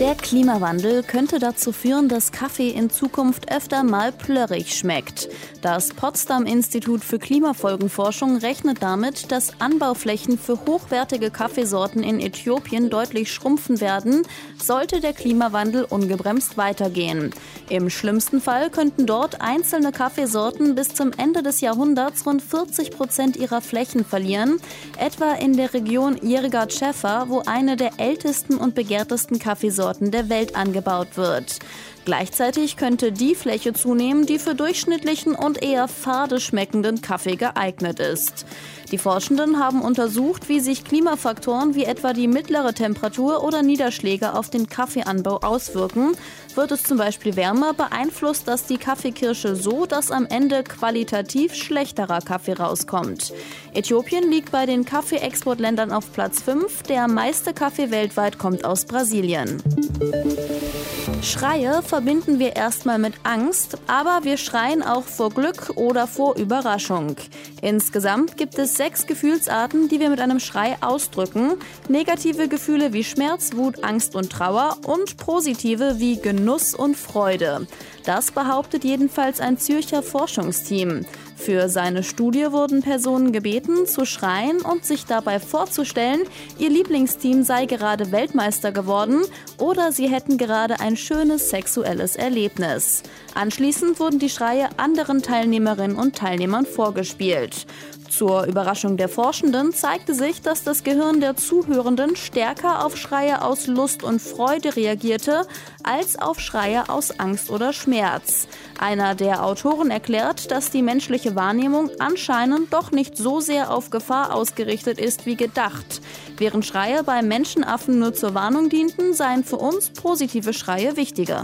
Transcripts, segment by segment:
Der Klimawandel könnte dazu führen, dass Kaffee in Zukunft öfter mal plörrig schmeckt. Das Potsdam Institut für Klimafolgenforschung rechnet damit, dass Anbauflächen für hochwertige Kaffeesorten in Äthiopien deutlich schrumpfen werden, sollte der Klimawandel ungebremst weitergehen. Im schlimmsten Fall könnten dort einzelne Kaffeesorten bis zum Ende des Jahrhunderts rund 40 Prozent ihrer Flächen verlieren, etwa in der Region Yirgat Shefa, wo eine der ältesten und begehrtesten Kaffeesorten Rebsorten der Welt angebaut wird. Gleichzeitig könnte die Fläche zunehmen, die für durchschnittlichen und eher fade schmeckenden Kaffee geeignet ist. Die Forschenden haben untersucht, wie sich Klimafaktoren wie etwa die mittlere Temperatur oder Niederschläge auf den Kaffeeanbau auswirken. Wird es zum Beispiel wärmer, beeinflusst das die Kaffeekirsche so, dass am Ende qualitativ schlechterer Kaffee rauskommt. Äthiopien liegt bei den Kaffeeexportländern auf Platz 5. Der meiste Kaffee weltweit kommt aus Brasilien. Schreie verbinden wir erstmal mit Angst, aber wir schreien auch vor Glück oder vor Überraschung. Insgesamt gibt es sechs Gefühlsarten, die wir mit einem Schrei ausdrücken. Negative Gefühle wie Schmerz, Wut, Angst und Trauer und positive wie Genuss und Freude. Das behauptet jedenfalls ein Zürcher Forschungsteam. Für seine Studie wurden Personen gebeten, zu schreien und sich dabei vorzustellen, ihr Lieblingsteam sei gerade Weltmeister geworden oder sie hätten gerade ein schönes sexuelles Erlebnis. Anschließend wurden die Schreie anderen Teilnehmerinnen und Teilnehmern vorgespielt. Zur Überraschung der Forschenden zeigte sich, dass das Gehirn der Zuhörenden stärker auf Schreie aus Lust und Freude reagierte als auf Schreie aus Angst oder Schmerz. Einer der Autoren erklärt, dass die menschliche Wahrnehmung anscheinend doch nicht so sehr auf Gefahr ausgerichtet ist wie gedacht. Während Schreie bei Menschenaffen nur zur Warnung dienten, seien für uns positive Schreie wichtiger.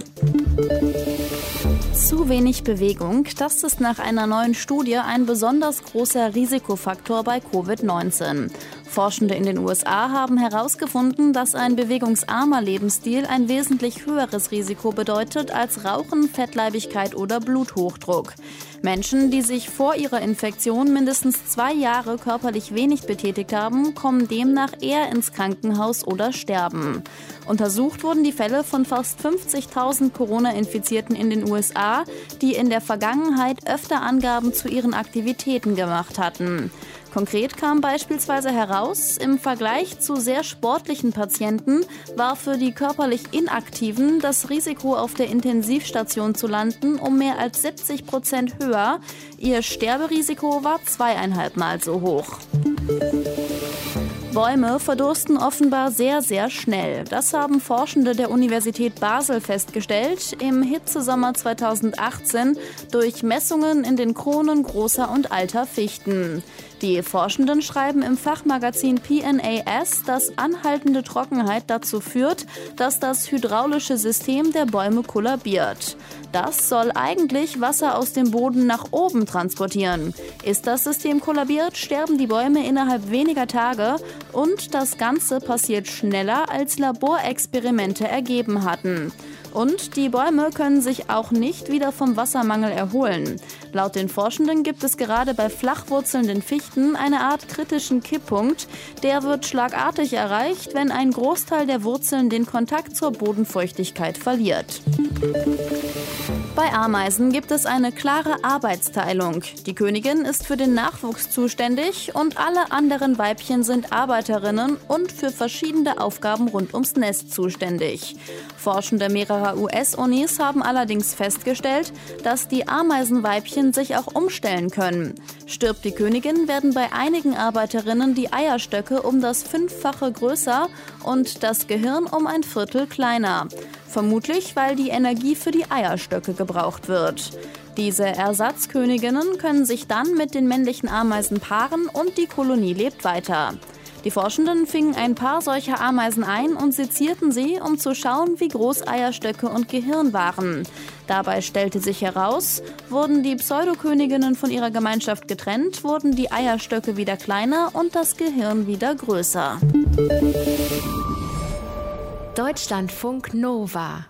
Zu wenig Bewegung, das ist nach einer neuen Studie ein besonders großer Risikofaktor bei Covid-19. Forschende in den USA haben herausgefunden, dass ein bewegungsarmer Lebensstil ein wesentlich höheres Risiko bedeutet als Rauchen, Fettleibigkeit oder Bluthochdruck. Menschen, die sich vor ihrer Infektion mindestens zwei Jahre körperlich wenig betätigt haben, kommen demnach eher ins Krankenhaus oder sterben. Untersucht wurden die Fälle von fast 50.000 Corona-Infizierten in den USA, die in der Vergangenheit öfter Angaben zu ihren Aktivitäten gemacht hatten. Konkret kam beispielsweise heraus, im Vergleich zu sehr sportlichen Patienten war für die körperlich Inaktiven das Risiko auf der Intensivstation zu landen um mehr als 70 Prozent höher. Ihr Sterberisiko war zweieinhalb Mal so hoch. Bäume verdursten offenbar sehr, sehr schnell. Das haben Forschende der Universität Basel festgestellt im Hitzesommer 2018 durch Messungen in den Kronen großer und alter Fichten. Die Forschenden schreiben im Fachmagazin PNAS, dass anhaltende Trockenheit dazu führt, dass das hydraulische System der Bäume kollabiert. Das soll eigentlich Wasser aus dem Boden nach oben transportieren. Ist das System kollabiert, sterben die Bäume innerhalb weniger Tage und das Ganze passiert schneller, als Laborexperimente ergeben hatten. Und die Bäume können sich auch nicht wieder vom Wassermangel erholen. Laut den Forschenden gibt es gerade bei flachwurzelnden Fichten eine Art kritischen Kipppunkt. Der wird schlagartig erreicht, wenn ein Großteil der Wurzeln den Kontakt zur Bodenfeuchtigkeit verliert. Bei Ameisen gibt es eine klare Arbeitsteilung. Die Königin ist für den Nachwuchs zuständig und alle anderen Weibchen sind Arbeiterinnen und für verschiedene Aufgaben rund ums Nest zuständig. Forschende mehrerer US-Unis haben allerdings festgestellt, dass die Ameisenweibchen sich auch umstellen können. Stirbt die Königin, werden bei einigen Arbeiterinnen die Eierstöcke um das Fünffache größer und das Gehirn um ein Viertel kleiner. Vermutlich, weil die Energie für die Eierstöcke gebraucht wird. Diese Ersatzköniginnen können sich dann mit den männlichen Ameisen paaren und die Kolonie lebt weiter. Die Forschenden fingen ein paar solcher Ameisen ein und sezierten sie, um zu schauen, wie groß Eierstöcke und Gehirn waren. Dabei stellte sich heraus, wurden die Pseudoköniginnen von ihrer Gemeinschaft getrennt, wurden die Eierstöcke wieder kleiner und das Gehirn wieder größer. Deutschlandfunk Nova